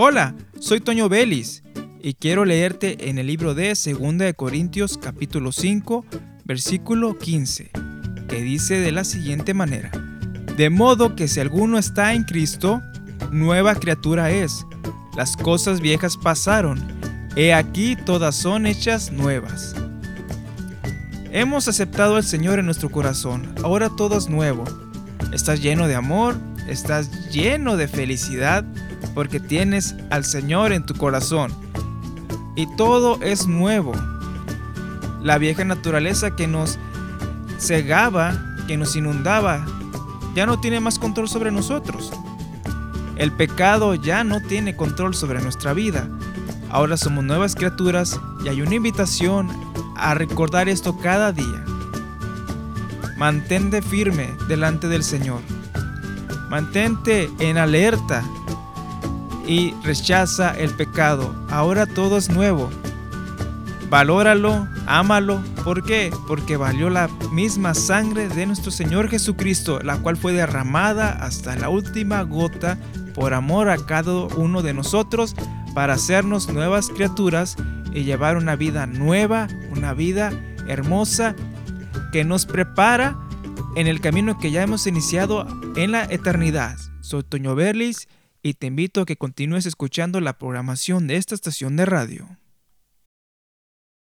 Hola, soy Toño Vélez y quiero leerte en el libro de 2 de Corintios capítulo 5, versículo 15, que dice de la siguiente manera: De modo que si alguno está en Cristo, nueva criatura es. Las cosas viejas pasaron, he aquí todas son hechas nuevas. Hemos aceptado al Señor en nuestro corazón, ahora todo es nuevo. Estás lleno de amor, estás lleno de felicidad, porque tienes al Señor en tu corazón. Y todo es nuevo. La vieja naturaleza que nos cegaba, que nos inundaba, ya no tiene más control sobre nosotros. El pecado ya no tiene control sobre nuestra vida. Ahora somos nuevas criaturas y hay una invitación a recordar esto cada día. Mantente firme delante del Señor. Mantente en alerta y rechaza el pecado. Ahora todo es nuevo. Valóralo, ámalo. ¿Por qué? Porque valió la misma sangre de nuestro Señor Jesucristo, la cual fue derramada hasta la última gota por amor a cada uno de nosotros para hacernos nuevas criaturas y llevar una vida nueva, una vida hermosa que nos prepara en el camino que ya hemos iniciado en la eternidad. Soy Toño Berlis y te invito a que continúes escuchando la programación de esta estación de radio.